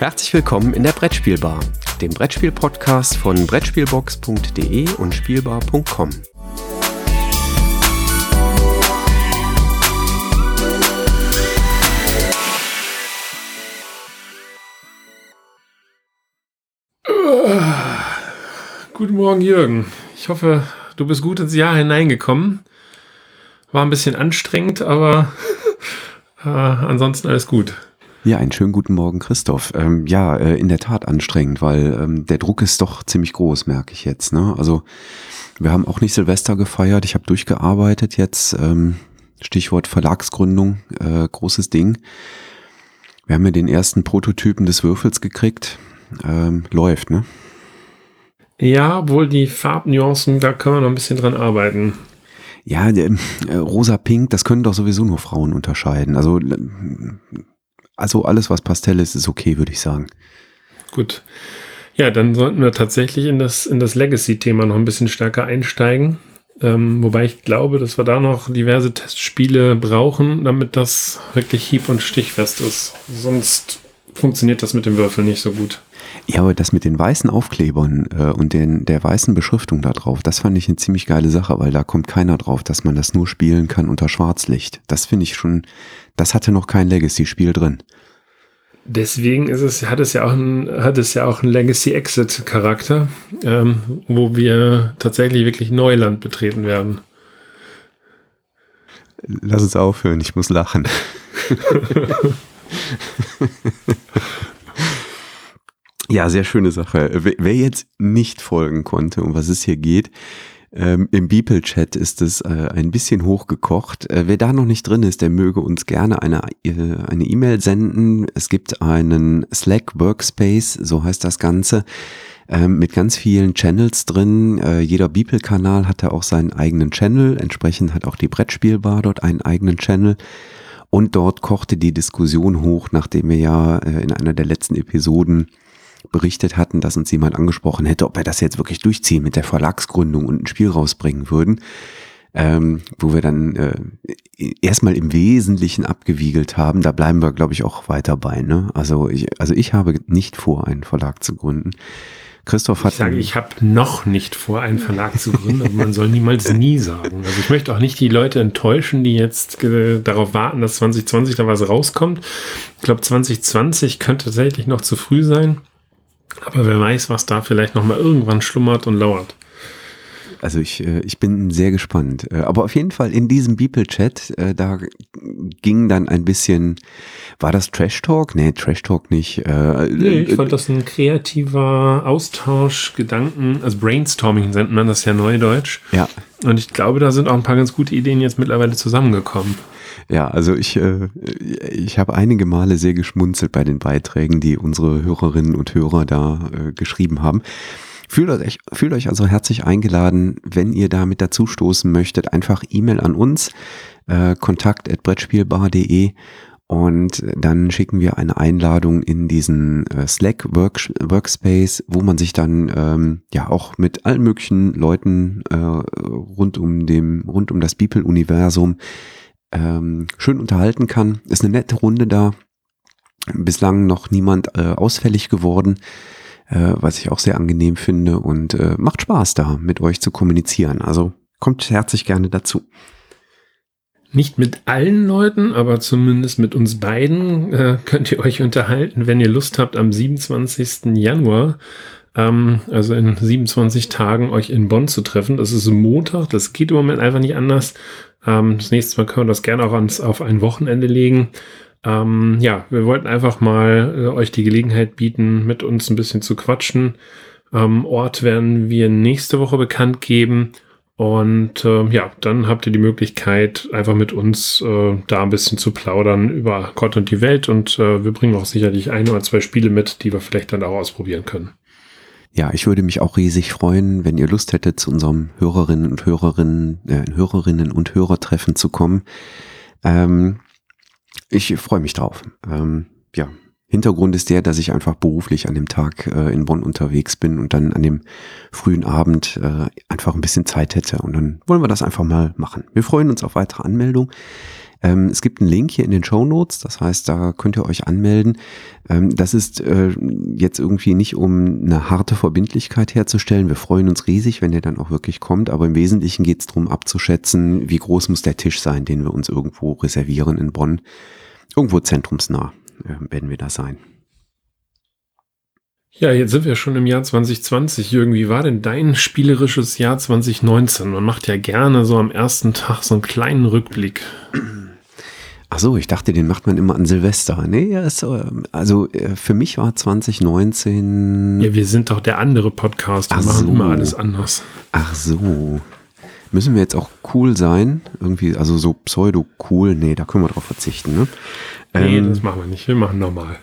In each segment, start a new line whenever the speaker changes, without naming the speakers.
Herzlich willkommen in der Brettspielbar, dem Brettspiel-Podcast von Brettspielbox.de und Spielbar.com.
Guten Morgen, Jürgen. Ich hoffe, du bist gut ins Jahr hineingekommen. War ein bisschen anstrengend, aber äh, ansonsten alles gut.
Ja, einen schönen guten Morgen, Christoph. Ähm, ja, äh, in der Tat anstrengend, weil ähm, der Druck ist doch ziemlich groß, merke ich jetzt. Ne? Also wir haben auch nicht Silvester gefeiert. Ich habe durchgearbeitet jetzt. Ähm, Stichwort Verlagsgründung, äh, großes Ding. Wir haben ja den ersten Prototypen des Würfels gekriegt. Ähm, läuft, ne?
Ja, wohl die Farbnuancen, da können wir noch ein bisschen dran arbeiten.
Ja, äh, rosa-pink, das können doch sowieso nur Frauen unterscheiden. Also also alles, was Pastell ist, ist okay, würde ich sagen.
Gut. Ja, dann sollten wir tatsächlich in das, in das Legacy-Thema noch ein bisschen stärker einsteigen. Ähm, wobei ich glaube, dass wir da noch diverse Testspiele brauchen, damit das wirklich hieb- und stichfest ist. Sonst funktioniert das mit dem Würfel nicht so gut.
Ja, aber das mit den weißen Aufklebern äh, und den, der weißen Beschriftung da drauf, das fand ich eine ziemlich geile Sache, weil da kommt keiner drauf, dass man das nur spielen kann unter Schwarzlicht. Das finde ich schon, das hatte noch kein Legacy-Spiel drin.
Deswegen ist es, hat es ja auch ein, hat es ja auch einen Legacy Exit Charakter, ähm, wo wir tatsächlich wirklich Neuland betreten werden.
Lass uns aufhören, ich muss lachen. Ja, sehr schöne Sache. Wer jetzt nicht folgen konnte, um was es hier geht, ähm, Im Beeple-Chat ist es äh, ein bisschen hochgekocht. Äh, wer da noch nicht drin ist, der möge uns gerne eine äh, eine E-Mail senden. Es gibt einen Slack Workspace, so heißt das Ganze, ähm, mit ganz vielen Channels drin. Äh, jeder Beeple-Kanal hat da auch seinen eigenen Channel. Entsprechend hat auch die Brettspielbar dort einen eigenen Channel. Und dort kochte die Diskussion hoch, nachdem wir ja äh, in einer der letzten Episoden berichtet hatten, dass uns jemand angesprochen hätte, ob wir das jetzt wirklich durchziehen mit der Verlagsgründung und ein Spiel rausbringen würden. Ähm, wo wir dann äh, erstmal im Wesentlichen abgewiegelt haben, da bleiben wir, glaube ich, auch weiter bei. Ne? Also, ich, also ich habe nicht vor, einen Verlag zu gründen. Christoph hat.
Ich sage, ich habe noch nicht vor, einen Verlag zu gründen, aber man soll niemals nie sagen. Also ich möchte auch nicht die Leute enttäuschen, die jetzt äh, darauf warten, dass 2020 da was rauskommt. Ich glaube, 2020 könnte tatsächlich noch zu früh sein. Aber wer weiß, was da vielleicht noch mal irgendwann schlummert und lauert.
Also ich, äh, ich bin sehr gespannt. Äh, aber auf jeden Fall in diesem Beeple-Chat, äh, da ging dann ein bisschen, war das Trash Talk? Nee, Trash Talk nicht.
Nee, ich fand das ein kreativer Austausch, Gedanken, also Brainstorming nennt man das ja neudeutsch.
Ja.
Und ich glaube, da sind auch ein paar ganz gute Ideen jetzt mittlerweile zusammengekommen.
Ja, also ich, äh, ich habe einige Male sehr geschmunzelt bei den Beiträgen, die unsere Hörerinnen und Hörer da äh, geschrieben haben. Fühlt euch, fühlt euch also herzlich eingeladen, wenn ihr da mit dazu stoßen möchtet, einfach E-Mail an uns, äh, kontakt.brettspielbar.de und dann schicken wir eine Einladung in diesen äh, Slack Work Workspace, wo man sich dann ähm, ja auch mit allen möglichen Leuten äh, rund um dem rund um das Beeple Universum ähm, schön unterhalten kann. Ist eine nette Runde da. Bislang noch niemand äh, ausfällig geworden, äh, was ich auch sehr angenehm finde und äh, macht Spaß da mit euch zu kommunizieren. Also kommt herzlich gerne dazu.
Nicht mit allen Leuten, aber zumindest mit uns beiden äh, könnt ihr euch unterhalten, wenn ihr Lust habt, am 27. Januar, ähm, also in 27 Tagen, euch in Bonn zu treffen. Das ist Montag, das geht im Moment einfach nicht anders. Ähm, das nächste Mal können wir das gerne auch ans, auf ein Wochenende legen. Ähm, ja, wir wollten einfach mal äh, euch die Gelegenheit bieten, mit uns ein bisschen zu quatschen. Ähm, Ort werden wir nächste Woche bekannt geben. Und äh, ja, dann habt ihr die Möglichkeit, einfach mit uns äh, da ein bisschen zu plaudern über Gott und die Welt. Und äh, wir bringen auch sicherlich ein oder zwei Spiele mit, die wir vielleicht dann auch ausprobieren können.
Ja, ich würde mich auch riesig freuen, wenn ihr Lust hättet, zu unserem Hörerinnen und Hörerinnen, äh, Hörerinnen und Hörertreffen zu kommen. Ähm, ich freue mich drauf. Ähm, ja, Hintergrund ist der, dass ich einfach beruflich an dem Tag äh, in Bonn unterwegs bin und dann an dem frühen Abend äh, einfach ein bisschen Zeit hätte. Und dann wollen wir das einfach mal machen. Wir freuen uns auf weitere Anmeldungen. Ähm, es gibt einen Link hier in den Show Notes, das heißt, da könnt ihr euch anmelden. Ähm, das ist äh, jetzt irgendwie nicht, um eine harte Verbindlichkeit herzustellen. Wir freuen uns riesig, wenn ihr dann auch wirklich kommt, aber im Wesentlichen geht es darum abzuschätzen, wie groß muss der Tisch sein, den wir uns irgendwo reservieren in Bonn. Irgendwo zentrumsnah äh, werden wir da sein.
Ja, jetzt sind wir schon im Jahr 2020. Jürgen, wie war denn dein spielerisches Jahr 2019? Man macht ja gerne so am ersten Tag so einen kleinen Rückblick.
Ach so, ich dachte, den macht man immer an Silvester. Nee, ist, also äh, für mich war 2019.
Ja, wir sind doch der andere Podcast. Wir
Ach
machen
so.
immer alles anders.
Ach so. Müssen wir jetzt auch cool sein? Irgendwie, also so pseudo-cool? Nee, da können wir drauf verzichten, ne?
Nee,
Ähm,
das machen wir nicht. Wir machen normal.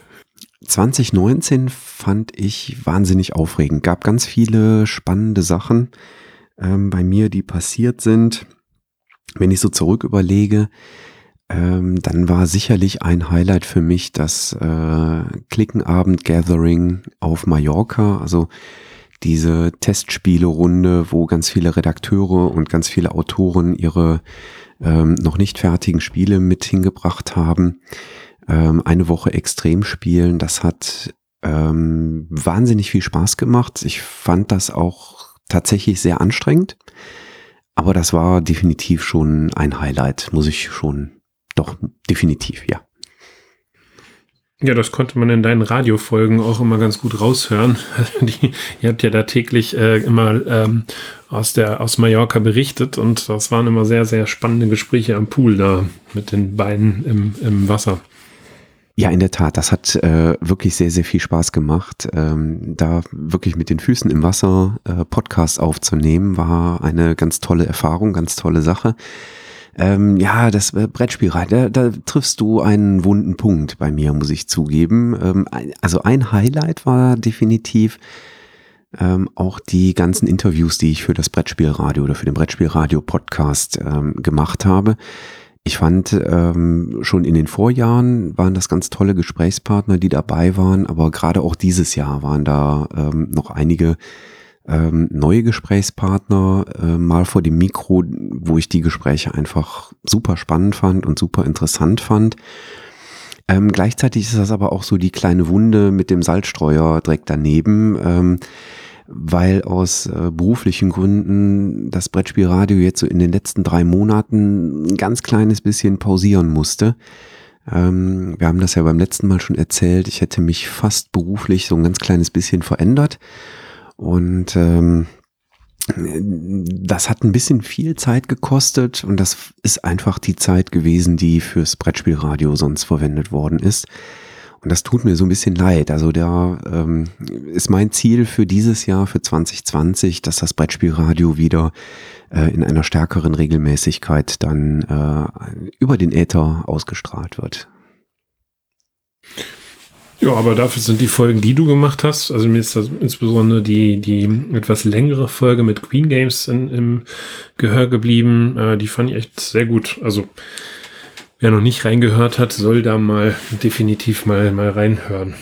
2019 fand ich wahnsinnig aufregend. Gab ganz viele spannende Sachen ähm, bei mir, die passiert sind. Wenn ich so zurück überlege, ähm, dann war sicherlich ein Highlight für mich das äh, Klickenabend-Gathering auf Mallorca. Also diese Testspielerunde, wo ganz viele Redakteure und ganz viele Autoren ihre ähm, noch nicht fertigen Spiele mit hingebracht haben ähm, eine Woche extrem spielen. Das hat ähm, wahnsinnig viel Spaß gemacht. Ich fand das auch tatsächlich sehr anstrengend. Aber das war definitiv schon ein Highlight, muss ich schon, doch, definitiv, ja.
Ja, das konnte man in deinen Radiofolgen auch immer ganz gut raushören. Die, ihr habt ja da täglich äh, immer ähm, aus der aus Mallorca berichtet und das waren immer sehr sehr spannende Gespräche am Pool da mit den Beinen im, im Wasser.
Ja, in der Tat, das hat äh, wirklich sehr, sehr viel Spaß gemacht. Ähm, da wirklich mit den Füßen im Wasser äh, Podcasts aufzunehmen, war eine ganz tolle Erfahrung, ganz tolle Sache. Ähm, ja, das äh, da, da triffst du einen wunden Punkt bei mir, muss ich zugeben. Ähm, also ein Highlight war definitiv ähm, auch die ganzen Interviews, die ich für das Brettspielradio oder für den Brettspielradio-Podcast ähm, gemacht habe. Ich fand ähm, schon in den Vorjahren waren das ganz tolle Gesprächspartner, die dabei waren, aber gerade auch dieses Jahr waren da ähm, noch einige ähm, neue Gesprächspartner äh, mal vor dem Mikro, wo ich die Gespräche einfach super spannend fand und super interessant fand. Ähm, gleichzeitig ist das aber auch so die kleine Wunde mit dem Salzstreuer direkt daneben. Ähm, weil aus äh, beruflichen Gründen das Brettspielradio jetzt so in den letzten drei Monaten ein ganz kleines bisschen pausieren musste. Ähm, wir haben das ja beim letzten Mal schon erzählt. Ich hätte mich fast beruflich so ein ganz kleines bisschen verändert. Und ähm, das hat ein bisschen viel Zeit gekostet und das ist einfach die Zeit gewesen, die fürs Brettspielradio sonst verwendet worden ist. Und das tut mir so ein bisschen leid. Also da ähm, ist mein Ziel für dieses Jahr, für 2020, dass das Brettspielradio wieder äh, in einer stärkeren Regelmäßigkeit dann äh, über den Äther ausgestrahlt wird.
Ja, aber dafür sind die Folgen, die du gemacht hast, also mir ist das insbesondere die, die etwas längere Folge mit Queen Games in, im Gehör geblieben. Äh, die fand ich echt sehr gut. Also wer noch nicht reingehört hat, soll da mal definitiv mal, mal reinhören.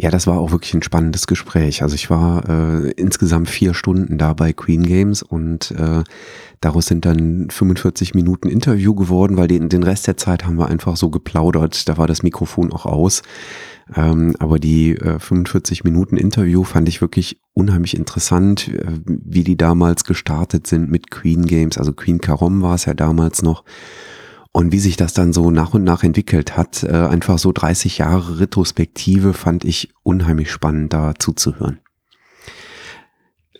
Ja, das war auch wirklich ein spannendes Gespräch. Also ich war äh, insgesamt vier Stunden da bei Queen Games und äh, daraus sind dann 45 Minuten Interview geworden, weil den, den Rest der Zeit haben wir einfach so geplaudert. Da war das Mikrofon auch aus. Ähm, aber die äh, 45 Minuten Interview fand ich wirklich unheimlich interessant, äh, wie die damals gestartet sind mit Queen Games. Also Queen Carom war es ja damals noch. Und wie sich das dann so nach und nach entwickelt hat, äh, einfach so 30 Jahre Retrospektive, fand ich unheimlich spannend, da zuzuhören.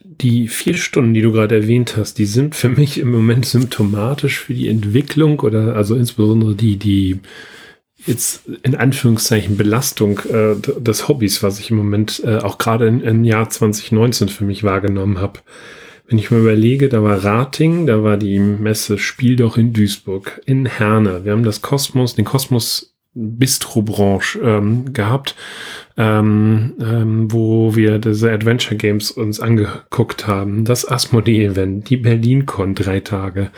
Die vier Stunden, die du gerade erwähnt hast, die sind für mich im Moment symptomatisch für die Entwicklung oder also insbesondere die, die jetzt in Anführungszeichen Belastung äh, des Hobbys, was ich im Moment äh, auch gerade im, Jahr 2019 für mich wahrgenommen habe. Wenn ich mir überlege, da war Rating, da war die Messe Spiel doch in Duisburg, in Herne. Wir haben das Kosmos, den Kosmos Bistro-Branche ähm, gehabt, ähm, ähm, wo wir diese Adventure Games uns angeguckt haben. Das Asmodee-Event, die BerlinCon drei Tage,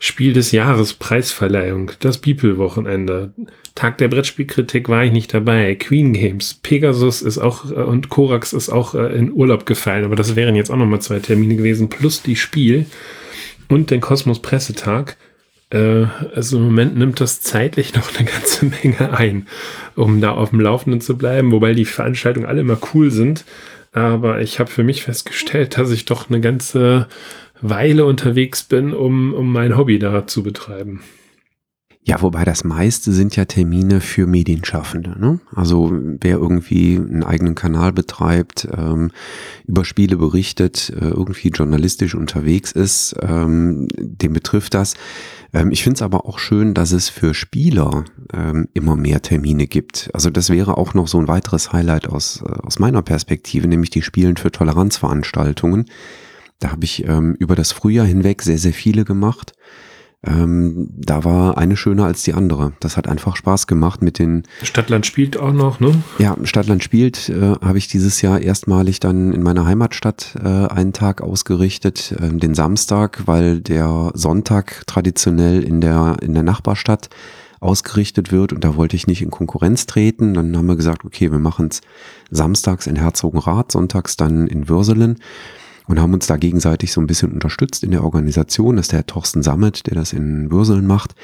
Spiel des Jahres, Preisverleihung, das Beeple-Wochenende, Tag der Brettspielkritik war ich nicht dabei, Queen Games, Pegasus ist auch äh, und Korax ist auch äh, in Urlaub gefallen, aber das wären jetzt auch nochmal zwei Termine gewesen, plus die Spiel und den Kosmos Pressetag also im Moment nimmt das zeitlich noch eine ganze Menge ein, um da auf dem Laufenden zu bleiben, wobei die Veranstaltungen alle immer cool sind. Aber ich habe für mich festgestellt, dass ich doch eine ganze Weile unterwegs bin, um, um mein Hobby da zu betreiben.
Ja, wobei das meiste sind ja Termine für Medienschaffende. Ne? Also wer irgendwie einen eigenen Kanal betreibt, ähm, über Spiele berichtet, äh, irgendwie journalistisch unterwegs ist, ähm, dem betrifft das. Ähm, ich finde es aber auch schön, dass es für Spieler ähm, immer mehr Termine gibt. Also das wäre auch noch so ein weiteres Highlight aus, äh, aus meiner Perspektive, nämlich die Spielen für Toleranzveranstaltungen. Da habe ich ähm, über das Frühjahr hinweg sehr, sehr viele gemacht ähm, da war eine schöner als die andere. Das hat einfach Spaß gemacht mit den.
Stadtland spielt auch noch, ne?
Ja, Stadtland spielt äh, habe ich dieses Jahr erstmalig dann in meiner Heimatstadt äh, einen Tag ausgerichtet, äh, den Samstag, weil der Sonntag traditionell in der in der Nachbarstadt ausgerichtet wird und da wollte ich nicht in Konkurrenz treten. Dann haben wir gesagt, okay, wir machen es samstags in Herzogenrath, sonntags dann in Würselen und haben uns da gegenseitig so ein bisschen unterstützt in der Organisation. Das ist der Thorsten Sammet, der das in Würseln macht.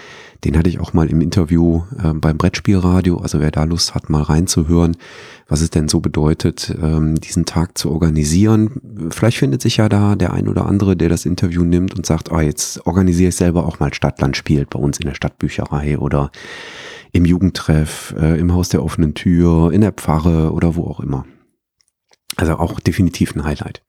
Den hatte ich auch mal im Interview äh, beim Brettspielradio. Also wer da Lust hat, mal reinzuhören, was es denn so bedeutet, ähm, diesen Tag zu organisieren. Vielleicht findet sich ja da der ein oder andere, der das Interview nimmt und sagt, ah, jetzt organisiere ich selber auch mal Stadtland spielt bei uns in der Stadtbücherei oder im Jugendtreff, äh, im Haus der offenen Tür, in der Pfarre oder wo auch immer. Also auch definitiv ein Highlight.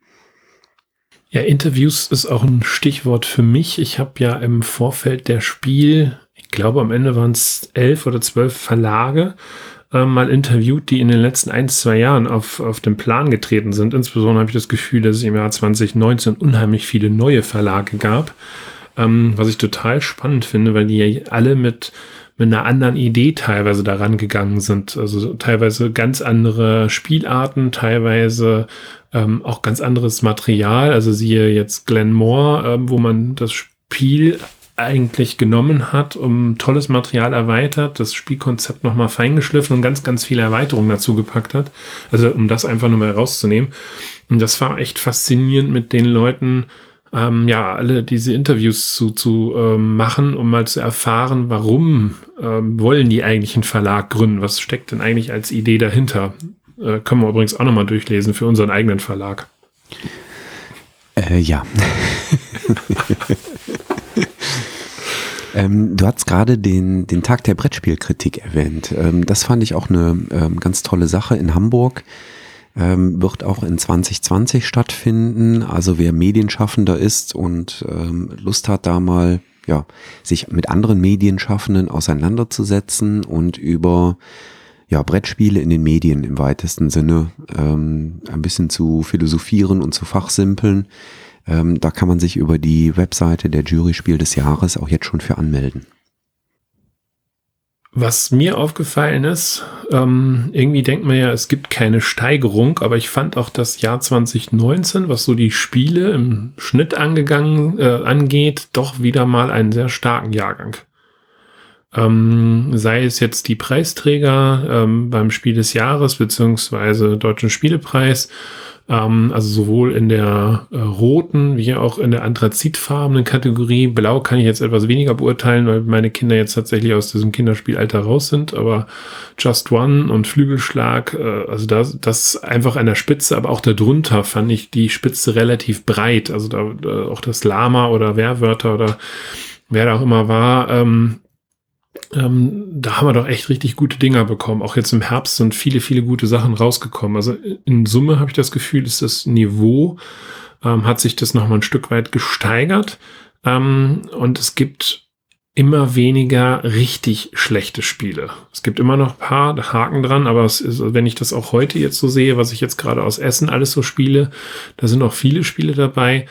Ja, Interviews ist auch ein Stichwort für mich. Ich habe ja im Vorfeld der Spiel, ich glaube am Ende waren es elf oder zwölf Verlage, äh, mal interviewt, die in den letzten ein, zwei Jahren auf, auf den Plan getreten sind. Insbesondere habe ich das Gefühl, dass es im Jahr 2019 unheimlich viele neue Verlage gab, ähm, was ich total spannend finde, weil die ja alle mit mit einer anderen Idee teilweise daran gegangen sind. Also teilweise ganz andere Spielarten, teilweise ähm, auch ganz anderes Material. Also siehe jetzt Glenn Moore, ähm, wo man das Spiel eigentlich genommen hat, um tolles Material erweitert, das Spielkonzept nochmal feingeschliffen und ganz, ganz viele Erweiterungen dazu gepackt hat. Also um das einfach nur mal rauszunehmen. Und das war echt faszinierend mit den Leuten, ähm, ja, alle diese Interviews zu, zu ähm, machen, um mal zu erfahren, warum ähm, wollen die eigentlich einen Verlag gründen? Was steckt denn eigentlich als Idee dahinter? Äh, können wir übrigens auch nochmal durchlesen für unseren eigenen Verlag.
Äh, ja. ähm, du hast gerade den, den Tag der Brettspielkritik erwähnt. Ähm, das fand ich auch eine ähm, ganz tolle Sache in Hamburg ähm, wird auch in 2020 stattfinden. Also wer Medienschaffender ist und ähm, Lust hat, da mal ja, sich mit anderen Medienschaffenden auseinanderzusetzen und über ja, Brettspiele in den Medien im weitesten Sinne ähm, ein bisschen zu philosophieren und zu fachsimpeln. Ähm, da kann man sich über die Webseite der Juryspiel des Jahres auch jetzt schon für anmelden.
Was mir aufgefallen ist, ähm, irgendwie denkt man ja, es gibt keine Steigerung, aber ich fand auch das Jahr 2019, was so die Spiele im Schnitt angegangen äh, angeht, doch wieder mal einen sehr starken Jahrgang. Ähm, sei es jetzt die Preisträger ähm, beim Spiel des Jahres beziehungsweise Deutschen Spielepreis ähm, also sowohl in der äh, roten wie auch in der anthrazitfarbenen Kategorie. Blau kann ich jetzt etwas weniger beurteilen, weil meine Kinder jetzt tatsächlich aus diesem Kinderspielalter raus sind. Aber Just One und Flügelschlag, äh, also das, das einfach an der Spitze, aber auch darunter fand ich die Spitze relativ breit. Also da, da auch das Lama oder Wehrwörter oder wer da auch immer war, ähm, ähm, da haben wir doch echt richtig gute Dinger bekommen. Auch jetzt im Herbst sind viele, viele gute Sachen rausgekommen. Also in Summe habe ich das Gefühl, ist das Niveau, ähm, hat sich das nochmal ein Stück weit gesteigert. Ähm, und es gibt immer weniger richtig schlechte Spiele. Es gibt immer noch ein paar Haken dran, aber ist, wenn ich das auch heute jetzt so sehe, was ich jetzt gerade aus Essen alles so spiele, da sind auch viele Spiele dabei,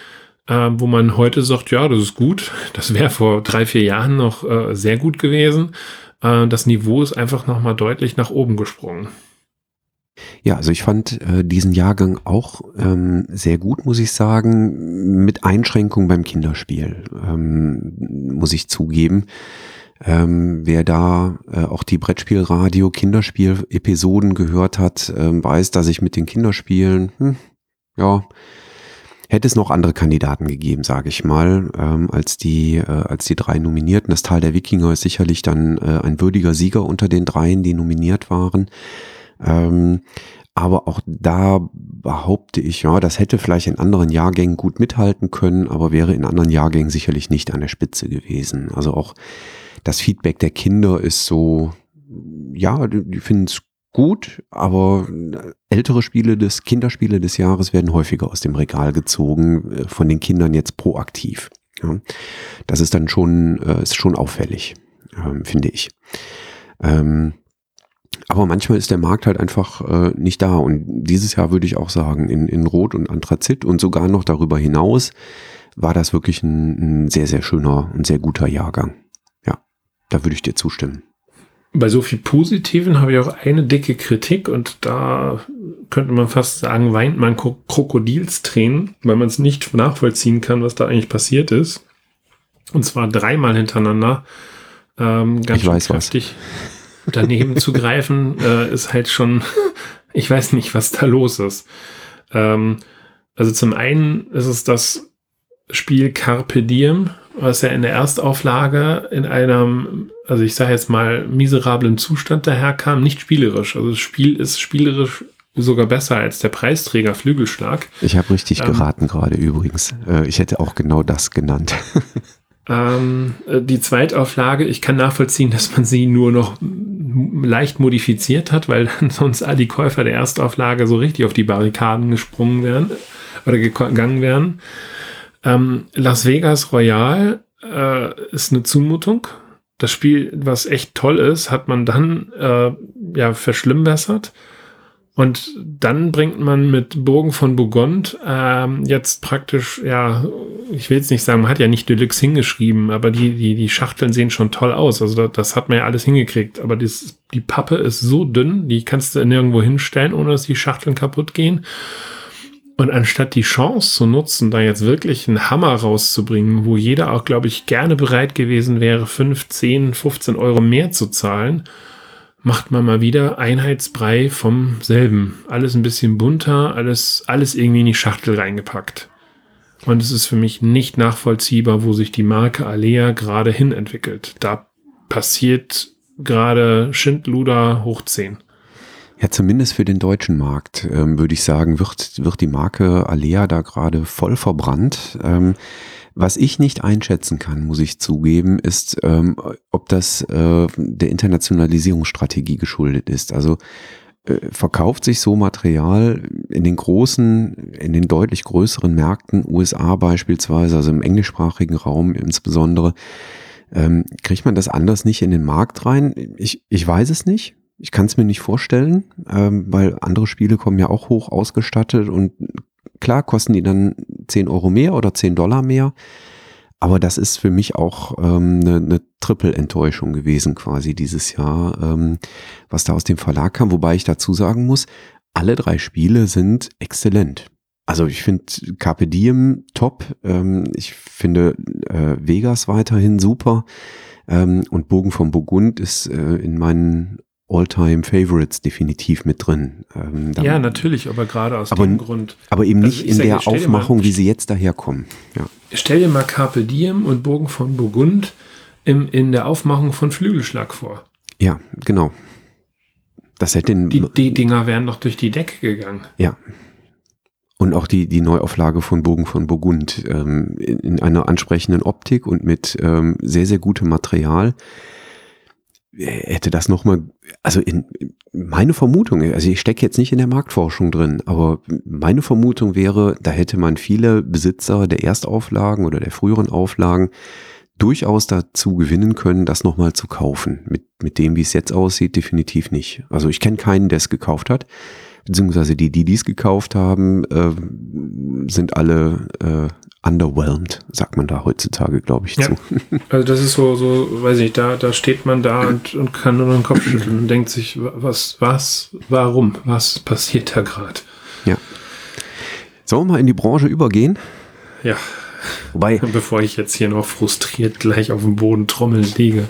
äh, wo man heute sagt, ja, das ist gut. Das wäre vor drei, vier Jahren noch äh, sehr gut gewesen. Äh, das Niveau ist einfach nochmal deutlich nach oben gesprungen.
Ja, also ich fand äh, diesen Jahrgang auch ähm, sehr gut, muss ich sagen, mit Einschränkungen beim Kinderspiel, ähm, muss ich zugeben. Ähm, wer da äh, auch die Brettspielradio Kinderspiel-Episoden gehört hat, ähm, weiß, dass ich mit den Kinderspielen, hm, ja, hätte es noch andere Kandidaten gegeben, sage ich mal, ähm, als die äh, als die drei Nominierten. Das Tal der Wikinger ist sicherlich dann äh, ein würdiger Sieger unter den dreien, die nominiert waren. Ähm, aber auch da behaupte ich, ja, das hätte vielleicht in anderen Jahrgängen gut mithalten können, aber wäre in anderen Jahrgängen sicherlich nicht an der Spitze gewesen. Also auch das Feedback der Kinder ist so, ja, die, finden es gut, aber ältere Spiele des Kinderspiele des Jahres werden häufiger aus dem Regal gezogen, äh, von den Kindern jetzt proaktiv. Ja. Das ist dann schon, äh, ist schon auffällig, ähm, finde ich. Ähm, aber manchmal ist der Markt halt einfach äh, nicht da. Und dieses Jahr würde ich auch sagen, in, in Rot und Anthrazit und sogar noch darüber hinaus war das wirklich ein, ein sehr, sehr schöner und sehr guter Jahrgang. Ja, da würde ich dir zustimmen.
Bei so viel Positiven habe ich auch eine dicke Kritik und da könnte man fast sagen, weint man Krokodilstränen, weil man es nicht nachvollziehen kann, was da eigentlich passiert ist. Und zwar dreimal hintereinander. Ähm, ganz
ich weiß kräftig.
Was daneben zu greifen, äh, ist halt schon, ich weiß nicht, was da los ist. Ähm, also zum einen ist es das Spiel Carpe Diem, was ja in der Erstauflage in einem, also ich sage jetzt mal, miserablen Zustand daherkam, nicht spielerisch. Also das Spiel ist spielerisch sogar besser als der Preisträger Flügelschlag.
Ich habe richtig ähm, geraten gerade übrigens. Äh, ich hätte auch genau das genannt.
Ähm, äh, die Zweitauflage, ich kann nachvollziehen, dass man sie nur noch leicht modifiziert hat, weil dann sonst all die Käufer der Erstauflage so richtig auf die Barrikaden gesprungen wären oder gegangen wären. Ähm, Las Vegas Royal äh, ist eine Zumutung. Das Spiel, was echt toll ist, hat man dann äh, ja verschlimmbessert. Und dann bringt man mit Burgen von Burgund ähm, jetzt praktisch, ja, ich will jetzt nicht sagen, man hat ja nicht Deluxe hingeschrieben, aber die, die, die Schachteln sehen schon toll aus. Also das, das hat man ja alles hingekriegt. Aber das, die Pappe ist so dünn, die kannst du nirgendwo hinstellen, ohne dass die Schachteln kaputt gehen. Und anstatt die Chance zu nutzen, da jetzt wirklich einen Hammer rauszubringen, wo jeder auch, glaube ich, gerne bereit gewesen wäre, 5, 10, 15 Euro mehr zu zahlen, macht man mal wieder Einheitsbrei vom selben. Alles ein bisschen bunter, alles, alles irgendwie in die Schachtel reingepackt. Und es ist für mich nicht nachvollziehbar, wo sich die Marke Alea gerade hin entwickelt. Da passiert gerade Schindluder hoch 10.
Ja, zumindest für den deutschen Markt, ähm, würde ich sagen, wird, wird die Marke Alea da gerade voll verbrannt. Ähm, was ich nicht einschätzen kann, muss ich zugeben, ist, ähm, ob das äh, der Internationalisierungsstrategie geschuldet ist. Also äh, verkauft sich so Material in den großen, in den deutlich größeren Märkten, USA beispielsweise, also im englischsprachigen Raum insbesondere, ähm, kriegt man das anders nicht in den Markt rein? Ich, ich weiß es nicht. Ich kann es mir nicht vorstellen, ähm, weil andere Spiele kommen ja auch hoch ausgestattet und Klar kosten die dann 10 Euro mehr oder 10 Dollar mehr. Aber das ist für mich auch ähm, eine, eine Triple-Enttäuschung gewesen quasi dieses Jahr, ähm, was da aus dem Verlag kam. Wobei ich dazu sagen muss, alle drei Spiele sind exzellent. Also ich finde Carpe Diem top. Ähm, ich finde äh, Vegas weiterhin super. Ähm, und Bogen vom Burgund ist äh, in meinen All-Time-Favorites definitiv mit drin.
Ähm, ja, natürlich, aber gerade aus
aber,
dem Grund.
Aber eben nicht in der Aufmachung, mal, wie sie jetzt daherkommen. Ja.
Stell dir mal Carpe Diem und Bogen von Burgund im, in der Aufmachung von Flügelschlag vor.
Ja, genau. Das hätte
die, die Dinger wären doch durch die Decke gegangen.
Ja. Und auch die, die Neuauflage von Bogen von Burgund ähm, in, in, einer ansprechenden Optik und mit ähm, sehr, sehr gutem Material hätte das nochmal, also in meine Vermutung, also ich stecke jetzt nicht in der Marktforschung drin, aber meine Vermutung wäre, da hätte man viele Besitzer der Erstauflagen oder der früheren Auflagen durchaus dazu gewinnen können, das nochmal zu kaufen. Mit, mit dem, wie es jetzt aussieht, definitiv nicht. Also ich kenne keinen, der es gekauft hat beziehungsweise die, die dies gekauft haben, äh, sind alle äh, underwhelmed, sagt man da heutzutage, glaube ich,
ja. zu. Also das ist so, so, weiß ich, da, da steht man da und, und kann nur den Kopf schütteln und denkt sich, was, was, warum, was passiert da gerade?
Ja. Sollen wir mal in die Branche übergehen?
Ja. Wobei. Bevor ich jetzt hier noch frustriert gleich auf dem Boden trommeln liege.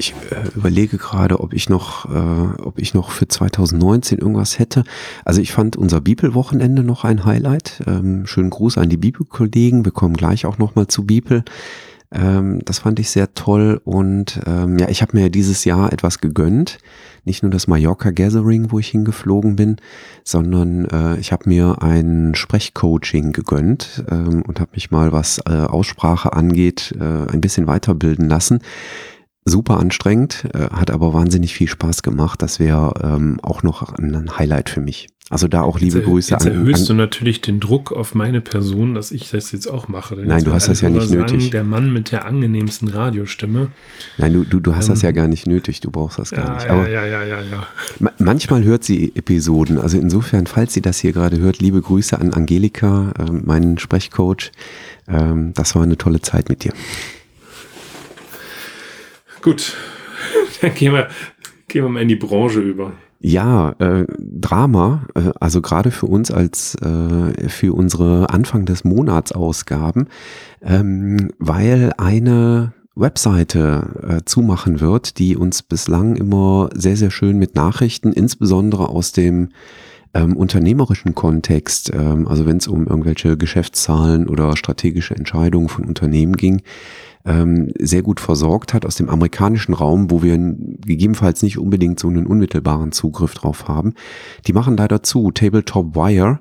Ich äh, überlege gerade, ob ich noch, äh, ob ich noch für 2019 irgendwas hätte. Also ich fand unser Bibelwochenende noch ein Highlight. Ähm, schönen Gruß an die Bibelkollegen. Wir kommen gleich auch noch mal zu Bibel. Ähm, das fand ich sehr toll und ähm, ja, ich habe mir dieses Jahr etwas gegönnt. Nicht nur das Mallorca Gathering, wo ich hingeflogen bin, sondern äh, ich habe mir ein Sprechcoaching gegönnt ähm, und habe mich mal, was äh, Aussprache angeht, äh, ein bisschen weiterbilden lassen super anstrengend, äh, hat aber wahnsinnig viel Spaß gemacht. Das wäre ähm, auch noch ein Highlight für mich. Also da auch liebe
jetzt,
Grüße
jetzt an. Jetzt erhöhst du natürlich den Druck auf meine Person, dass ich das jetzt auch mache.
Denn Nein, du hast das ja nicht sagen, nötig.
Der Mann mit der angenehmsten Radiostimme.
Nein, du, du, du hast ähm, das ja gar nicht nötig. Du brauchst das gar
ja,
nicht.
Aber ja, ja, ja, ja, ja.
Manchmal hört sie Episoden. Also insofern, falls sie das hier gerade hört, liebe Grüße an Angelika, äh, meinen Sprechcoach. Ähm, das war eine tolle Zeit mit dir.
Gut, dann gehen wir, gehen wir mal in die Branche über.
Ja, äh, Drama, äh, also gerade für uns als äh, für unsere Anfang des Monats Ausgaben, ähm, weil eine Webseite äh, zumachen wird, die uns bislang immer sehr, sehr schön mit Nachrichten, insbesondere aus dem ähm, unternehmerischen Kontext, ähm, also wenn es um irgendwelche Geschäftszahlen oder strategische Entscheidungen von Unternehmen ging, ähm, sehr gut versorgt hat aus dem amerikanischen Raum, wo wir gegebenenfalls nicht unbedingt so einen unmittelbaren Zugriff drauf haben. Die machen leider zu. Tabletop Wire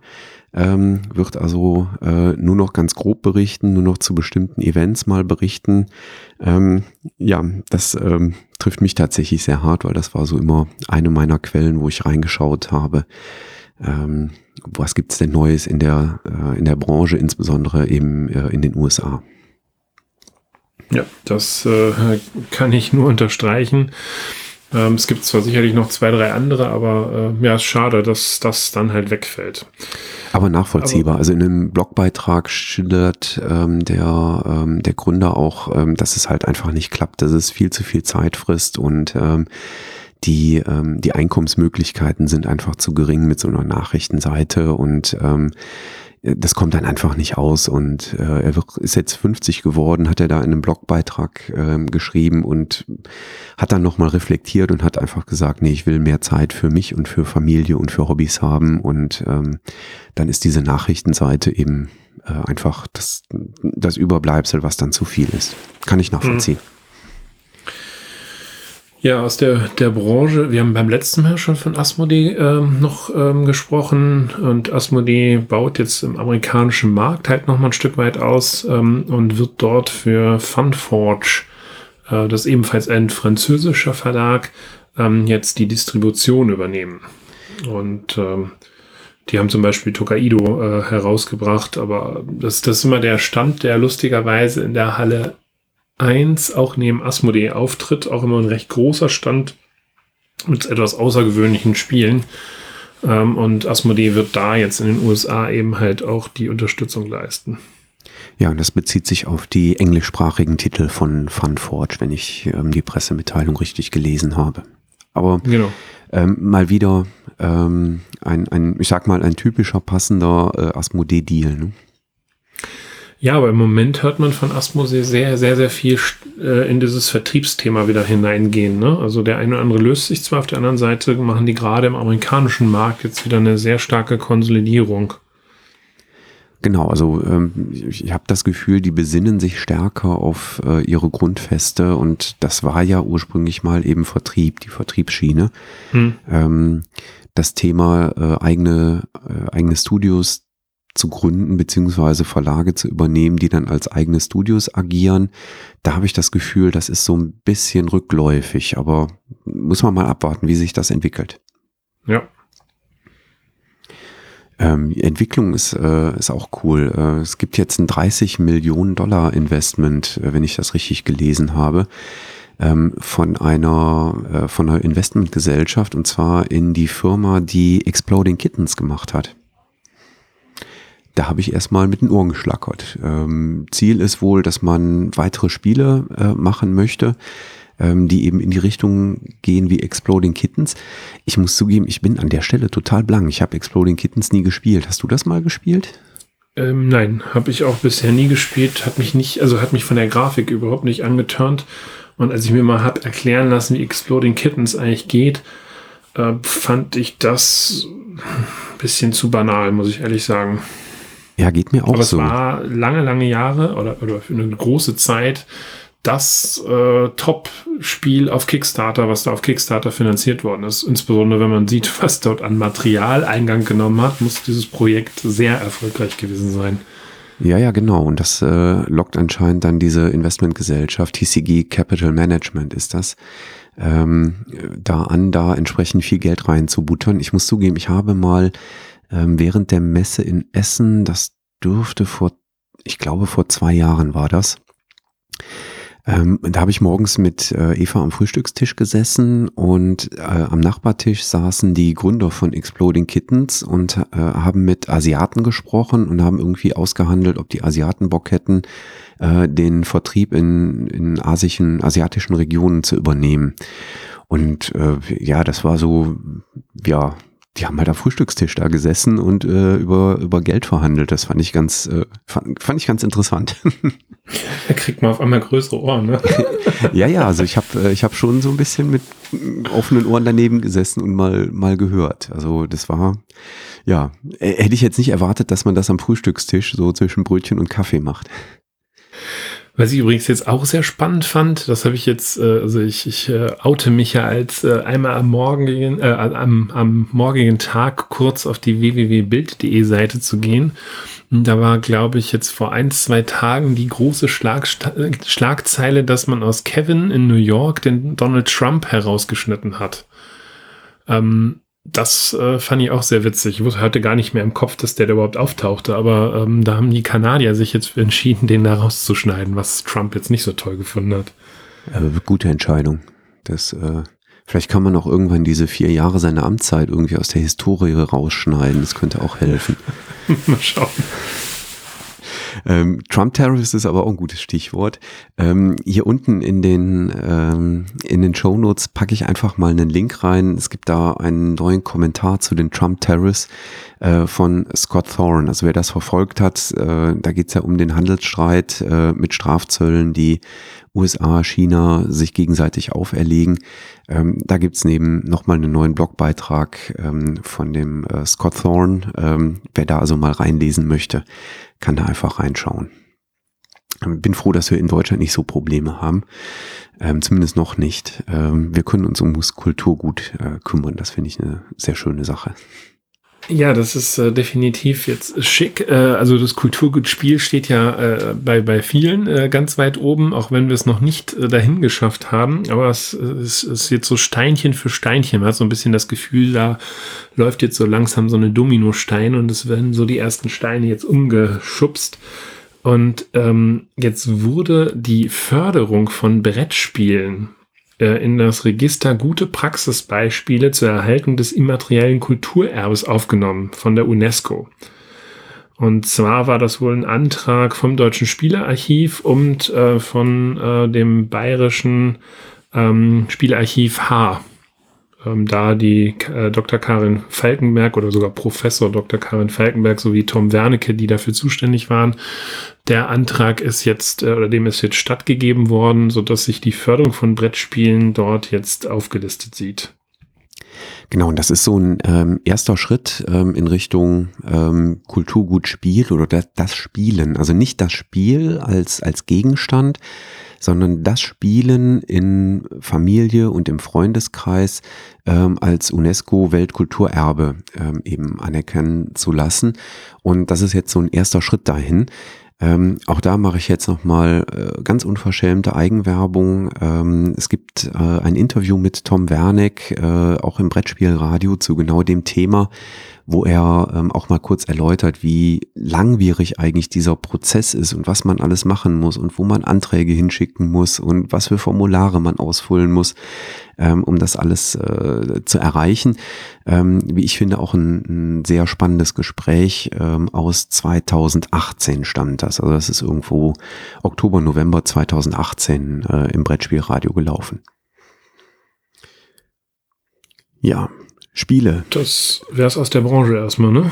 ähm, wird also äh, nur noch ganz grob berichten, nur noch zu bestimmten Events mal berichten. Ähm, ja, das ähm, trifft mich tatsächlich sehr hart, weil das war so immer eine meiner Quellen, wo ich reingeschaut habe. Ähm, was gibt's denn Neues in der, äh, in der Branche, insbesondere eben äh, in den USA?
Ja, das äh, kann ich nur unterstreichen. Ähm, es gibt zwar sicherlich noch zwei, drei andere, aber äh, ja, ist schade, dass das dann halt wegfällt.
Aber nachvollziehbar. Aber, also in einem Blogbeitrag schildert ähm, der, ähm, der Gründer auch, ähm, dass es halt einfach nicht klappt, dass es viel zu viel Zeit frisst und ähm, die, ähm, die Einkommensmöglichkeiten sind einfach zu gering mit so einer Nachrichtenseite und ähm, das kommt dann einfach nicht aus und äh, er ist jetzt 50 geworden, hat er da in einem Blogbeitrag ähm, geschrieben und hat dann nochmal reflektiert und hat einfach gesagt, nee, ich will mehr Zeit für mich und für Familie und für Hobbys haben und ähm, dann ist diese Nachrichtenseite eben äh, einfach das, das Überbleibsel, was dann zu viel ist. Kann ich nachvollziehen. Hm.
Ja, aus der, der Branche, wir haben beim letzten Mal schon von Asmodee ähm, noch ähm, gesprochen. Und Asmodee baut jetzt im amerikanischen Markt halt nochmal ein Stück weit aus ähm, und wird dort für Funforge, äh, das ebenfalls ein französischer Verlag, ähm, jetzt die Distribution übernehmen. Und ähm, die haben zum Beispiel Tokaido äh, herausgebracht, aber das, das ist immer der Stand, der lustigerweise in der Halle 1 auch neben Asmodee auftritt, auch immer ein recht großer Stand mit etwas außergewöhnlichen Spielen. Ähm, und Asmodee wird da jetzt in den USA eben halt auch die Unterstützung leisten.
Ja, und das bezieht sich auf die englischsprachigen Titel von Funforge, wenn ich ähm, die Pressemitteilung richtig gelesen habe. Aber genau. ähm, mal wieder ähm, ein, ein, ich sag mal, ein typischer passender äh, Asmodee-Deal. Ne?
Ja, aber im Moment hört man von Asmodee sehr, sehr, sehr viel äh, in dieses Vertriebsthema wieder hineingehen. Ne? Also der eine oder andere löst sich zwar, auf der anderen Seite machen die gerade im amerikanischen Markt jetzt wieder eine sehr starke Konsolidierung.
Genau, also ähm, ich, ich habe das Gefühl, die besinnen sich stärker auf äh, ihre Grundfeste und das war ja ursprünglich mal eben Vertrieb, die Vertriebsschiene. Hm. Ähm, das Thema äh, eigene, äh, eigene Studios zu gründen, beziehungsweise Verlage zu übernehmen, die dann als eigene Studios agieren. Da habe ich das Gefühl, das ist so ein bisschen rückläufig, aber muss man mal abwarten, wie sich das entwickelt.
Ja.
Ähm, Entwicklung ist, äh, ist auch cool. Äh, es gibt jetzt ein 30 Millionen Dollar Investment, äh, wenn ich das richtig gelesen habe, ähm, von einer, äh, von einer Investmentgesellschaft und zwar in die Firma, die Exploding Kittens gemacht hat da habe ich erstmal mit den Ohren geschlackert. Ähm, Ziel ist wohl, dass man weitere Spiele äh, machen möchte, ähm, die eben in die Richtung gehen wie Exploding Kittens. Ich muss zugeben, ich bin an der Stelle total blank. Ich habe Exploding Kittens nie gespielt. Hast du das mal gespielt?
Ähm, nein, habe ich auch bisher nie gespielt. Hat mich nicht, also hat mich von der Grafik überhaupt nicht angeturnt. Und als ich mir mal habe erklären lassen, wie Exploding Kittens eigentlich geht, äh, fand ich das ein bisschen zu banal, muss ich ehrlich sagen.
Ja, geht mir auch
Aber
so.
es war lange, lange Jahre oder, oder für eine große Zeit das äh, Top-Spiel auf Kickstarter, was da auf Kickstarter finanziert worden ist. Insbesondere wenn man sieht, was dort an Material Eingang genommen hat, muss dieses Projekt sehr erfolgreich gewesen sein.
Ja, ja, genau. Und das äh, lockt anscheinend dann diese Investmentgesellschaft, TCG Capital Management ist das, ähm, da an, da entsprechend viel Geld reinzubuttern. Ich muss zugeben, ich habe mal während der Messe in Essen, das dürfte vor, ich glaube vor zwei Jahren war das, ähm, da habe ich morgens mit äh, Eva am Frühstückstisch gesessen und äh, am Nachbartisch saßen die Gründer von Exploding Kittens und äh, haben mit Asiaten gesprochen und haben irgendwie ausgehandelt, ob die Asiaten Bock hätten, äh, den Vertrieb in, in asischen, asiatischen Regionen zu übernehmen. Und äh, ja, das war so, ja, die haben halt am Frühstückstisch da gesessen und äh, über, über Geld verhandelt. Das fand ich ganz, äh, fand, fand ich ganz interessant.
Da kriegt man auf einmal größere Ohren, ne?
ja, ja, also ich habe äh, ich hab schon so ein bisschen mit offenen Ohren daneben gesessen und mal, mal gehört. Also das war, ja, hätte ich jetzt nicht erwartet, dass man das am Frühstückstisch so zwischen Brötchen und Kaffee macht.
Was ich übrigens jetzt auch sehr spannend fand, das habe ich jetzt, äh, also ich, ich äh, oute mich ja als äh, einmal am morgigen, äh, am, am morgigen Tag kurz auf die www.bild.de Seite zu gehen. Und da war, glaube ich, jetzt vor ein, zwei Tagen die große Schlagsta Schlagzeile, dass man aus Kevin in New York den Donald Trump herausgeschnitten hat. Ähm, das äh, fand ich auch sehr witzig. Ich hatte gar nicht mehr im Kopf, dass der da überhaupt auftauchte, aber ähm, da haben die Kanadier sich jetzt entschieden, den da rauszuschneiden, was Trump jetzt nicht so toll gefunden hat.
Äh, gute Entscheidung. Das, äh, vielleicht kann man auch irgendwann diese vier Jahre seiner Amtszeit irgendwie aus der Historie rausschneiden. Das könnte auch helfen.
Mal schauen.
Ähm, Trump Terrorist ist aber auch ein gutes Stichwort. Ähm, hier unten in den, ähm, in den Show Notes packe ich einfach mal einen Link rein. Es gibt da einen neuen Kommentar zu den Trump Terrorists äh, von Scott Thorne. Also wer das verfolgt hat, äh, da geht es ja um den Handelsstreit äh, mit Strafzöllen, die USA, China sich gegenseitig auferlegen. Ähm, da gibt's neben nochmal einen neuen Blogbeitrag ähm, von dem äh, Scott Thorne. Ähm, wer da also mal reinlesen möchte, kann da einfach reinschauen. Ähm, bin froh, dass wir in Deutschland nicht so Probleme haben. Ähm, zumindest noch nicht. Ähm, wir können uns um Kulturgut äh, kümmern. Das finde ich eine sehr schöne Sache.
Ja, das ist äh, definitiv jetzt schick. Äh, also das Kulturgutspiel steht ja äh, bei, bei vielen äh, ganz weit oben, auch wenn wir es noch nicht äh, dahin geschafft haben. Aber es, es ist jetzt so Steinchen für Steinchen. Man hat so ein bisschen das Gefühl, da läuft jetzt so langsam so eine Dominostein und es werden so die ersten Steine jetzt umgeschubst. Und ähm, jetzt wurde die Förderung von Brettspielen äh, in das Register gute Praxisbeispiele zur Erhaltung des immateriellen Kulturerbes aufgenommen von der UNESCO. Und zwar war das wohl ein Antrag vom Deutschen Spielearchiv und äh, von äh, dem bayerischen ähm, Spielearchiv H. Ähm, da die äh, Dr. Karin Falkenberg oder sogar Professor Dr. Karin Falkenberg sowie Tom Wernicke, die dafür zuständig waren, der Antrag ist jetzt, äh, oder dem ist jetzt stattgegeben worden, so dass sich die Förderung von Brettspielen dort jetzt aufgelistet sieht.
Genau, und das ist so ein ähm, erster Schritt ähm, in Richtung ähm, Kulturgutspiel oder das, das Spielen. Also nicht das Spiel als, als Gegenstand, sondern das Spielen in Familie und im Freundeskreis ähm, als UNESCO-Weltkulturerbe ähm, eben anerkennen zu lassen. Und das ist jetzt so ein erster Schritt dahin. Ähm, auch da mache ich jetzt nochmal äh, ganz unverschämte Eigenwerbung. Ähm, es gibt äh, ein Interview mit Tom Werneck, äh, auch im Brettspielradio zu genau dem Thema, wo er ähm, auch mal kurz erläutert, wie langwierig eigentlich dieser Prozess ist und was man alles machen muss und wo man Anträge hinschicken muss und was für Formulare man ausfüllen muss, ähm, um das alles äh, zu erreichen. Ähm, wie ich finde, auch ein, ein sehr spannendes Gespräch ähm, aus 2018 stammt das. Also das ist irgendwo Oktober, November 2018 äh, im Brettspielradio gelaufen. Ja, Spiele.
Das wäre es aus der Branche erstmal, ne?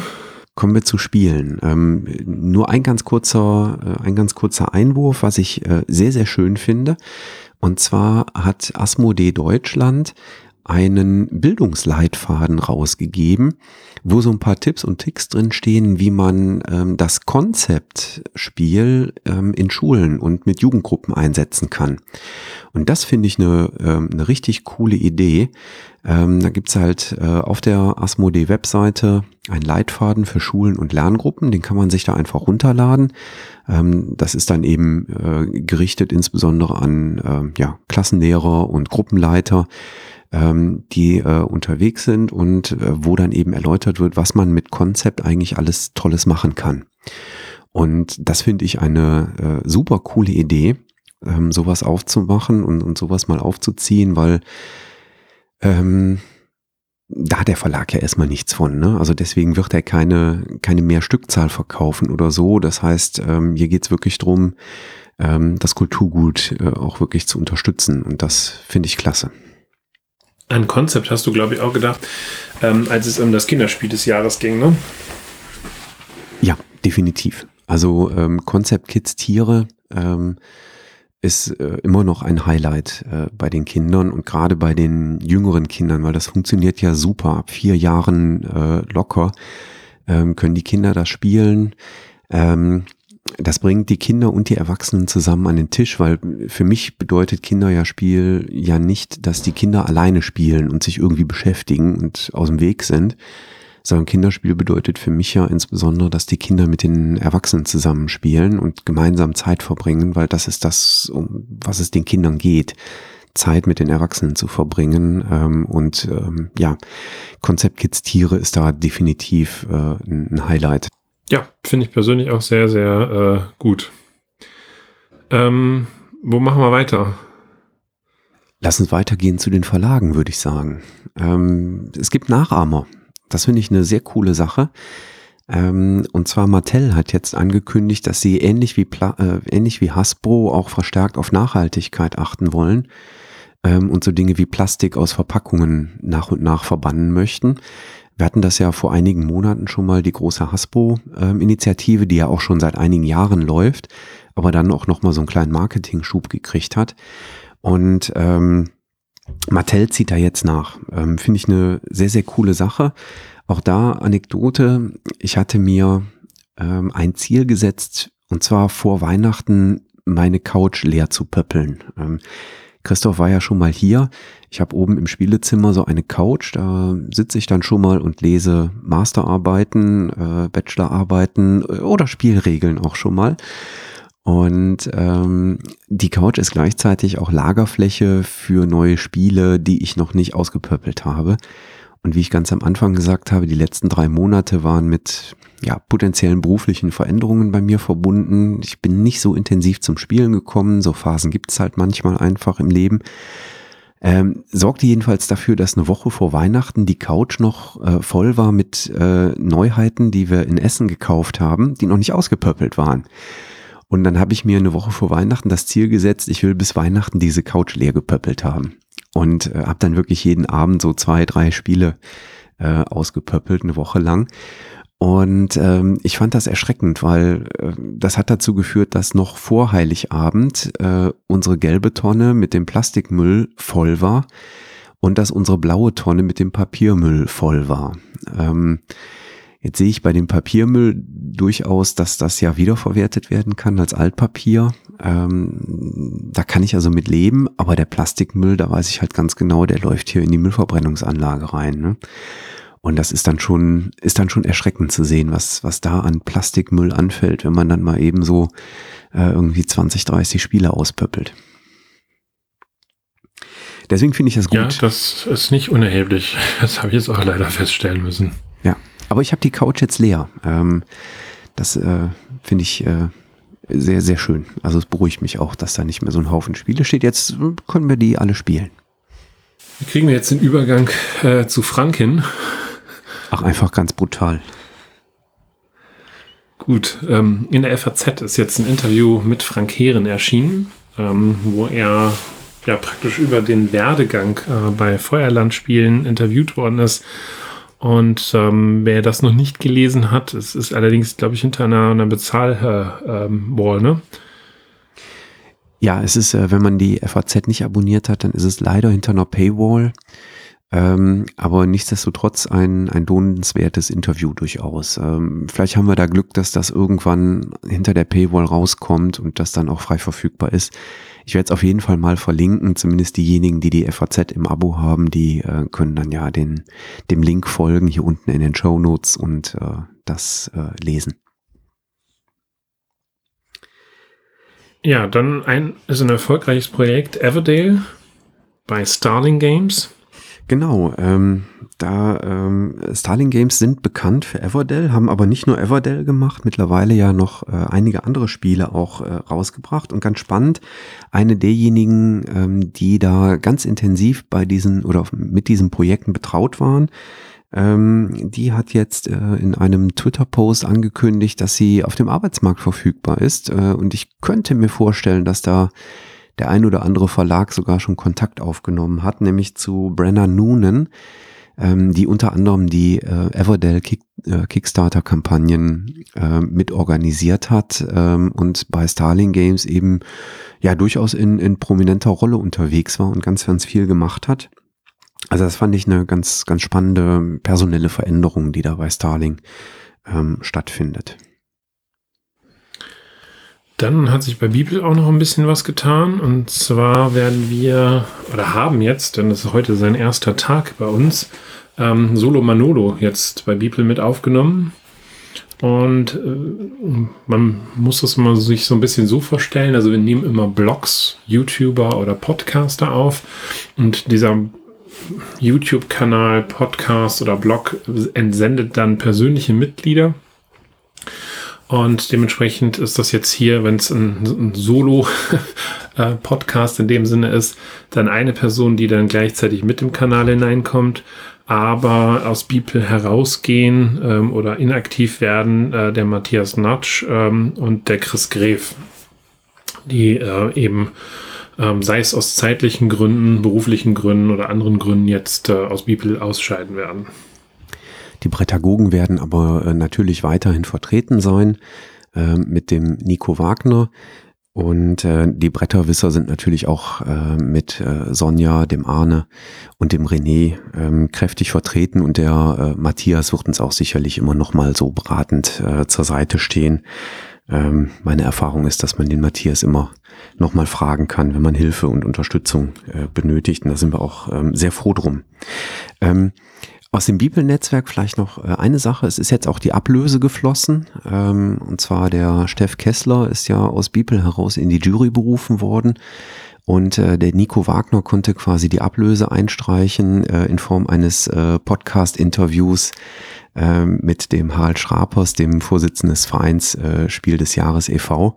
kommen wir zu Spielen. Ähm, nur ein ganz kurzer, äh, ein ganz kurzer Einwurf, was ich äh, sehr, sehr schön finde. Und zwar hat Asmodee Deutschland einen Bildungsleitfaden rausgegeben, wo so ein paar Tipps und Tricks drin stehen, wie man ähm, das Konzeptspiel ähm, in Schulen und mit Jugendgruppen einsetzen kann. Und das finde ich eine, ähm, eine richtig coole Idee. Ähm, da gibt's halt äh, auf der Asmodee-Webseite einen Leitfaden für Schulen und Lerngruppen, den kann man sich da einfach runterladen. Ähm, das ist dann eben äh, gerichtet insbesondere an äh, ja, Klassenlehrer und Gruppenleiter ähm, die äh, unterwegs sind und äh, wo dann eben erläutert wird, was man mit Konzept eigentlich alles Tolles machen kann. Und das finde ich eine äh, super coole Idee, ähm, sowas aufzumachen und, und sowas mal aufzuziehen, weil ähm, da der Verlag ja erstmal nichts von. Ne? Also deswegen wird er keine, keine mehr Stückzahl verkaufen oder so. Das heißt, ähm, hier geht's wirklich drum, ähm, das Kulturgut äh, auch wirklich zu unterstützen. Und das finde ich klasse.
Ein Konzept hast du, glaube ich, auch gedacht, ähm, als es um das Kinderspiel des Jahres ging, ne?
Ja, definitiv. Also ähm, Konzept Kids Tiere ähm, ist äh, immer noch ein Highlight äh, bei den Kindern und gerade bei den jüngeren Kindern, weil das funktioniert ja super. Ab vier Jahren äh, locker ähm, können die Kinder das spielen. Ähm, das bringt die Kinder und die Erwachsenen zusammen an den Tisch, weil für mich bedeutet Kinder ja Spiel ja nicht, dass die Kinder alleine spielen und sich irgendwie beschäftigen und aus dem Weg sind, sondern Kinderspiel bedeutet für mich ja insbesondere, dass die Kinder mit den Erwachsenen zusammen spielen und gemeinsam Zeit verbringen, weil das ist das, um was es den Kindern geht. Zeit mit den Erwachsenen zu verbringen. Ähm, und ähm, ja, Konzept Kids Tiere ist da definitiv äh, ein Highlight.
Ja, finde ich persönlich auch sehr, sehr äh, gut. Ähm, wo machen wir weiter?
Lass uns weitergehen zu den Verlagen, würde ich sagen. Ähm, es gibt Nachahmer. Das finde ich eine sehr coole Sache. Ähm, und zwar Mattel hat jetzt angekündigt, dass sie ähnlich wie, Pla äh, ähnlich wie Hasbro auch verstärkt auf Nachhaltigkeit achten wollen ähm, und so Dinge wie Plastik aus Verpackungen nach und nach verbannen möchten. Wir hatten das ja vor einigen Monaten schon mal, die große Hasbro-Initiative, die ja auch schon seit einigen Jahren läuft, aber dann auch nochmal so einen kleinen Marketing-Schub gekriegt hat. Und ähm, Mattel zieht da jetzt nach. Ähm, Finde ich eine sehr, sehr coole Sache. Auch da Anekdote. Ich hatte mir ähm, ein Ziel gesetzt, und zwar vor Weihnachten meine Couch leer zu pöppeln. Ähm, Christoph war ja schon mal hier. Ich habe oben im Spielezimmer so eine Couch, da sitze ich dann schon mal und lese Masterarbeiten, äh, Bachelorarbeiten äh, oder Spielregeln auch schon mal. Und ähm, die Couch ist gleichzeitig auch Lagerfläche für neue Spiele, die ich noch nicht ausgepöppelt habe. Und wie ich ganz am Anfang gesagt habe, die letzten drei Monate waren mit ja, potenziellen beruflichen Veränderungen bei mir verbunden. Ich bin nicht so intensiv zum Spielen gekommen. So Phasen gibt es halt manchmal einfach im Leben. Ähm, sorgte jedenfalls dafür, dass eine Woche vor Weihnachten die Couch noch äh, voll war mit äh, Neuheiten, die wir in Essen gekauft haben, die noch nicht ausgepöppelt waren. Und dann habe ich mir eine Woche vor Weihnachten das Ziel gesetzt, ich will bis Weihnachten diese Couch leer gepöppelt haben. Und äh, habe dann wirklich jeden Abend so zwei, drei Spiele äh, ausgepöppelt, eine Woche lang. Und ähm, ich fand das erschreckend, weil äh, das hat dazu geführt, dass noch vor Heiligabend äh, unsere gelbe Tonne mit dem Plastikmüll voll war und dass unsere blaue Tonne mit dem Papiermüll voll war. Ähm, jetzt sehe ich bei dem Papiermüll durchaus, dass das ja wiederverwertet werden kann als Altpapier. Ähm, da kann ich also mit leben, aber der Plastikmüll, da weiß ich halt ganz genau, der läuft hier in die Müllverbrennungsanlage rein. Ne? Und das ist dann schon, ist dann schon erschreckend zu sehen, was, was da an Plastikmüll anfällt, wenn man dann mal eben so äh, irgendwie 20, 30 Spiele auspöppelt. Deswegen finde ich das gut.
Ja, das ist nicht unerheblich. Das habe ich jetzt auch leider feststellen müssen.
Ja, aber ich habe die Couch jetzt leer. Ähm, das äh, finde ich äh, sehr, sehr schön. Also es beruhigt mich auch, dass da nicht mehr so ein Haufen Spiele steht. Jetzt können wir die alle spielen.
Wie kriegen wir jetzt den Übergang äh, zu Frank hin?
Ach, einfach ganz brutal.
Gut, ähm, in der FAZ ist jetzt ein Interview mit Frank Heeren erschienen, ähm, wo er ja praktisch über den Werdegang äh, bei Feuerlandspielen interviewt worden ist Und ähm, wer das noch nicht gelesen hat, es ist allerdings, glaube ich, hinter einer, einer Bezahl-Wall, ähm, ne?
Ja, es ist, äh, wenn man die FAZ nicht abonniert hat, dann ist es leider hinter einer Paywall. Ähm, aber nichtsdestotrotz ein, ein lohnenswertes Interview durchaus. Ähm, vielleicht haben wir da Glück, dass das irgendwann hinter der Paywall rauskommt und das dann auch frei verfügbar ist. Ich werde es auf jeden Fall mal verlinken, zumindest diejenigen, die die FAZ im Abo haben, die äh, können dann ja den, dem Link folgen hier unten in den Show Notes und äh, das äh, lesen.
Ja, dann ein, ist ein erfolgreiches Projekt Everdale bei Starling Games.
Genau, ähm, da ähm, Starling Games sind bekannt für Everdell, haben aber nicht nur Everdell gemacht, mittlerweile ja noch äh, einige andere Spiele auch äh, rausgebracht. Und ganz spannend, eine derjenigen, ähm, die da ganz intensiv bei diesen oder mit diesen Projekten betraut waren, ähm, die hat jetzt äh, in einem Twitter-Post angekündigt, dass sie auf dem Arbeitsmarkt verfügbar ist. Äh, und ich könnte mir vorstellen, dass da der ein oder andere Verlag sogar schon Kontakt aufgenommen hat, nämlich zu Brenna Noonan, ähm, die unter anderem die äh, Everdell Kick, äh, Kickstarter-Kampagnen äh, mitorganisiert hat ähm, und bei Starling Games eben ja durchaus in, in prominenter Rolle unterwegs war und ganz, ganz viel gemacht hat. Also das fand ich eine ganz, ganz spannende personelle Veränderung, die da bei Starling ähm, stattfindet.
Dann hat sich bei Bibel auch noch ein bisschen was getan. Und zwar werden wir, oder haben jetzt, denn es ist heute sein erster Tag bei uns, ähm, Solo Manolo jetzt bei Bibel mit aufgenommen. Und äh, man muss das mal sich so ein bisschen so vorstellen. Also wir nehmen immer Blogs, YouTuber oder Podcaster auf. Und dieser YouTube-Kanal, Podcast oder Blog entsendet dann persönliche Mitglieder und dementsprechend ist das jetzt hier, wenn es ein, ein Solo-Podcast in dem Sinne ist, dann eine Person, die dann gleichzeitig mit dem Kanal hineinkommt, aber aus Bibel herausgehen ähm, oder inaktiv werden äh, der Matthias Natsch ähm, und der Chris Gref, die äh, eben ähm, sei es aus zeitlichen Gründen, beruflichen Gründen oder anderen Gründen jetzt äh, aus Bibel ausscheiden werden.
Die Prädagogen werden aber äh, natürlich weiterhin vertreten sein äh, mit dem Nico Wagner. Und äh, die Bretterwisser sind natürlich auch äh, mit äh, Sonja, dem Arne und dem René ähm, kräftig vertreten und der äh, Matthias wird uns auch sicherlich immer noch mal so beratend äh, zur Seite stehen. Ähm, meine Erfahrung ist, dass man den Matthias immer noch mal fragen kann, wenn man Hilfe und Unterstützung äh, benötigt. Und da sind wir auch ähm, sehr froh drum. Ähm, aus dem Bibelnetzwerk vielleicht noch äh, eine Sache. Es ist jetzt auch die Ablöse geflossen. Ähm, und zwar der Steff Kessler ist ja aus Bibel heraus in die Jury berufen worden. Und äh, der Nico Wagner konnte quasi die Ablöse einstreichen äh, in Form eines äh, Podcast-Interviews äh, mit dem Harald Schrapers, dem Vorsitzenden des Vereins äh, Spiel des Jahres e.V.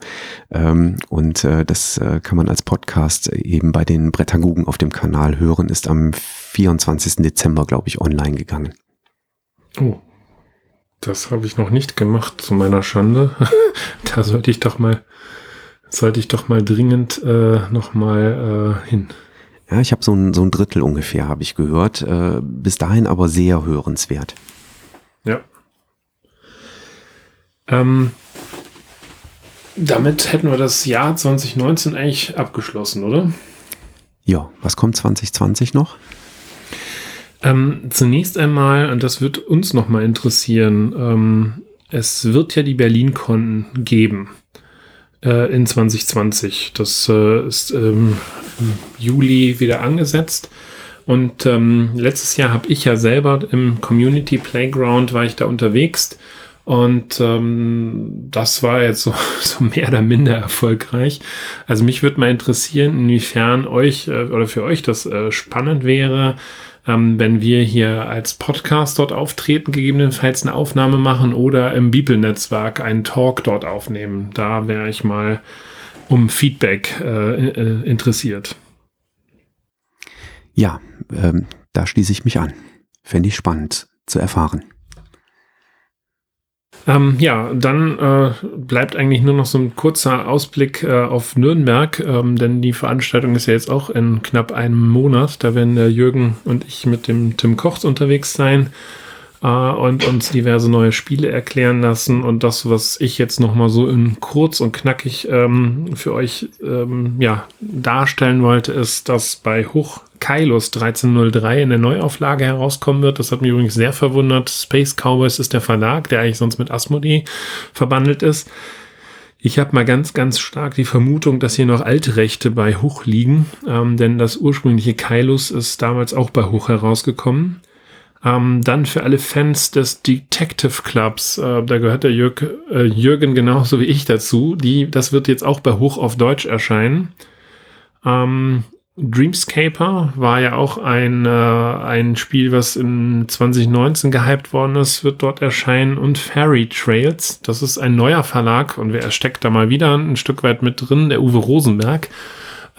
Ähm, und äh, das äh, kann man als Podcast eben bei den Brettagogen auf dem Kanal hören, ist am 24. Dezember, glaube ich, online gegangen.
Oh, das habe ich noch nicht gemacht, zu meiner Schande. da sollte ich doch mal sollte ich doch mal dringend äh, noch mal äh, hin.
Ja, ich habe so ein, so ein Drittel ungefähr, habe ich gehört. Äh, bis dahin aber sehr hörenswert.
Ja. Ähm, damit hätten wir das Jahr 2019 eigentlich abgeschlossen, oder?
Ja, was kommt 2020 noch?
Ähm, zunächst einmal, und das wird uns nochmal interessieren, ähm, es wird ja die Berlin-Konten geben äh, in 2020. Das äh, ist im Juli wieder angesetzt. Und ähm, letztes Jahr habe ich ja selber im Community Playground war ich da unterwegs. Und ähm, das war jetzt so, so mehr oder minder erfolgreich. Also mich würde mal interessieren, inwiefern euch äh, oder für euch das äh, spannend wäre, ähm, wenn wir hier als Podcast dort auftreten, gegebenenfalls eine Aufnahme machen oder im Bibelnetzwerk einen Talk dort aufnehmen. Da wäre ich mal um Feedback äh, äh, interessiert.
Ja, ähm, da schließe ich mich an. Fände ich spannend zu erfahren.
Ähm, ja, dann äh, bleibt eigentlich nur noch so ein kurzer Ausblick äh, auf Nürnberg, ähm, denn die Veranstaltung ist ja jetzt auch in knapp einem Monat. Da werden der Jürgen und ich mit dem Tim Kochs unterwegs sein. Äh, und uns diverse neue Spiele erklären lassen. Und das, was ich jetzt nochmal so in kurz und knackig ähm, für euch ähm, ja, darstellen wollte, ist, dass bei Hoch Kailos 1303 in der Neuauflage herauskommen wird. Das hat mich übrigens sehr verwundert. Space Cowboys ist der Verlag, der eigentlich sonst mit Asmodee verbandelt ist. Ich habe mal ganz, ganz stark die Vermutung, dass hier noch alte Rechte bei Hoch liegen, ähm, denn das ursprüngliche Kailus ist damals auch bei Hoch herausgekommen. Ähm, dann für alle Fans des Detective Clubs, äh, da gehört der Jürg, äh, Jürgen genauso wie ich dazu. Die, das wird jetzt auch bei Hoch auf Deutsch erscheinen. Ähm, Dreamscaper war ja auch ein, äh, ein Spiel, was in 2019 gehypt worden ist, wird dort erscheinen. Und Fairy Trails, das ist ein neuer Verlag und wer steckt da mal wieder ein Stück weit mit drin, der Uwe Rosenberg,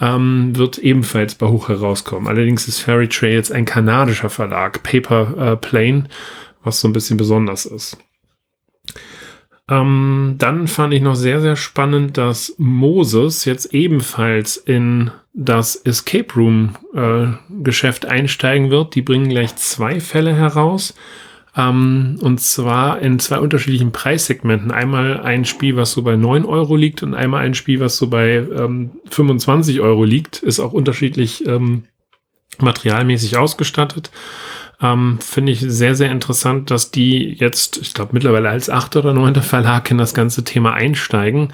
ähm, wird ebenfalls bei Hoch herauskommen. Allerdings ist Fairy Trails ein kanadischer Verlag, Paper äh, Plane, was so ein bisschen besonders ist. Ähm, dann fand ich noch sehr, sehr spannend, dass Moses jetzt ebenfalls in das Escape Room äh, Geschäft einsteigen wird. Die bringen gleich zwei Fälle heraus. Ähm, und zwar in zwei unterschiedlichen Preissegmenten. Einmal ein Spiel, was so bei 9 Euro liegt und einmal ein Spiel, was so bei ähm, 25 Euro liegt. Ist auch unterschiedlich ähm, materialmäßig ausgestattet. Ähm, Finde ich sehr, sehr interessant, dass die jetzt, ich glaube, mittlerweile als achter oder neunter Verlag in das ganze Thema einsteigen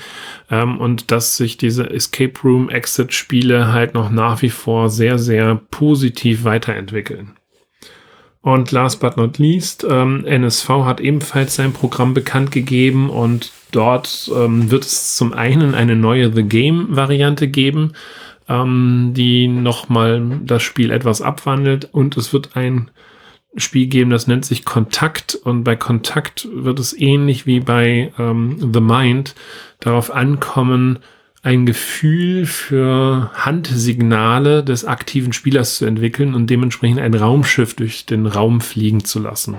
ähm, und dass sich diese Escape Room Exit Spiele halt noch nach wie vor sehr, sehr positiv weiterentwickeln. Und last but not least, ähm, NSV hat ebenfalls sein Programm bekannt gegeben und dort ähm, wird es zum einen eine neue The Game Variante geben, ähm, die nochmal das Spiel etwas abwandelt und es wird ein Spiel geben, das nennt sich Kontakt und bei Kontakt wird es ähnlich wie bei ähm, The Mind darauf ankommen, ein Gefühl für Handsignale des aktiven Spielers zu entwickeln und dementsprechend ein Raumschiff durch den Raum fliegen zu lassen.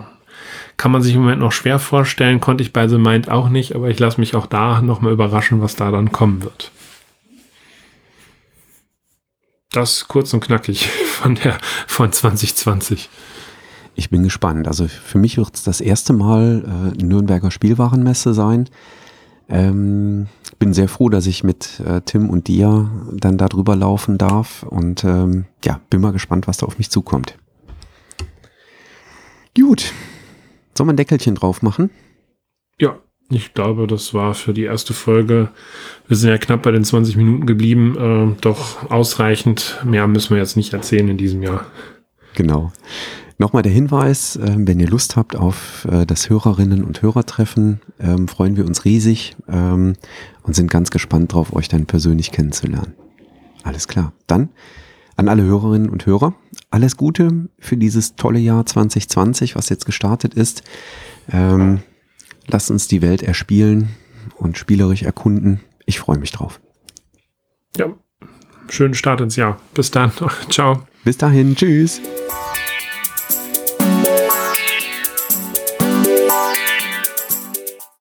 Kann man sich im Moment noch schwer vorstellen, konnte ich bei The Mind auch nicht, aber ich lasse mich auch da nochmal überraschen, was da dann kommen wird. Das kurz und knackig von der von 2020.
Ich bin gespannt. Also für mich wird es das erste Mal äh, Nürnberger Spielwarenmesse sein. Ähm, bin sehr froh, dass ich mit äh, Tim und dir dann da drüber laufen darf und ähm, ja, bin mal gespannt, was da auf mich zukommt. Gut. Soll man ein Deckelchen drauf machen?
Ja, ich glaube, das war für die erste Folge. Wir sind ja knapp bei den 20 Minuten geblieben. Äh, doch ausreichend. Mehr müssen wir jetzt nicht erzählen in diesem Jahr.
Genau. Nochmal der Hinweis, äh, wenn ihr Lust habt auf äh, das Hörerinnen- und Hörertreffen, ähm, freuen wir uns riesig ähm, und sind ganz gespannt darauf, euch dann persönlich kennenzulernen. Alles klar. Dann an alle Hörerinnen und Hörer, alles Gute für dieses tolle Jahr 2020, was jetzt gestartet ist. Ähm, lasst uns die Welt erspielen und spielerisch erkunden. Ich freue mich drauf.
Ja, schönen Start ins Jahr. Bis dann. Ciao.
Bis dahin. Tschüss.